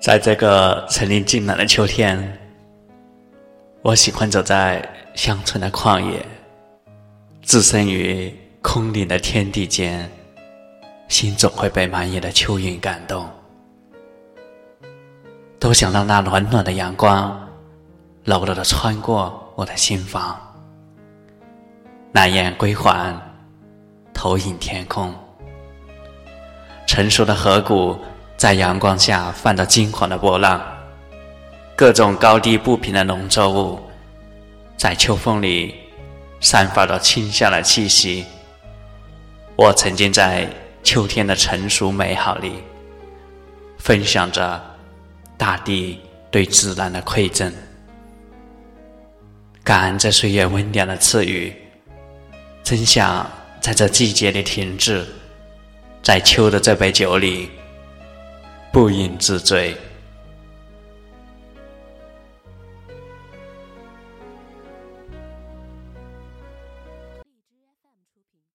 在这个层林尽染的秋天，我喜欢走在乡村的旷野，置身于空灵的天地间，心总会被满眼的秋云感动。都想让那暖暖的阳光柔柔的穿过我的心房，南雁归还，投影天空，成熟的河谷。在阳光下泛着金黄的波浪，各种高低不平的农作物，在秋风里散发着清香的气息。我沉浸在秋天的成熟美好里，分享着大地对自然的馈赠，感恩这岁月温暖的赐予，真想在这季节里停滞，在秋的这杯酒里。不饮自醉。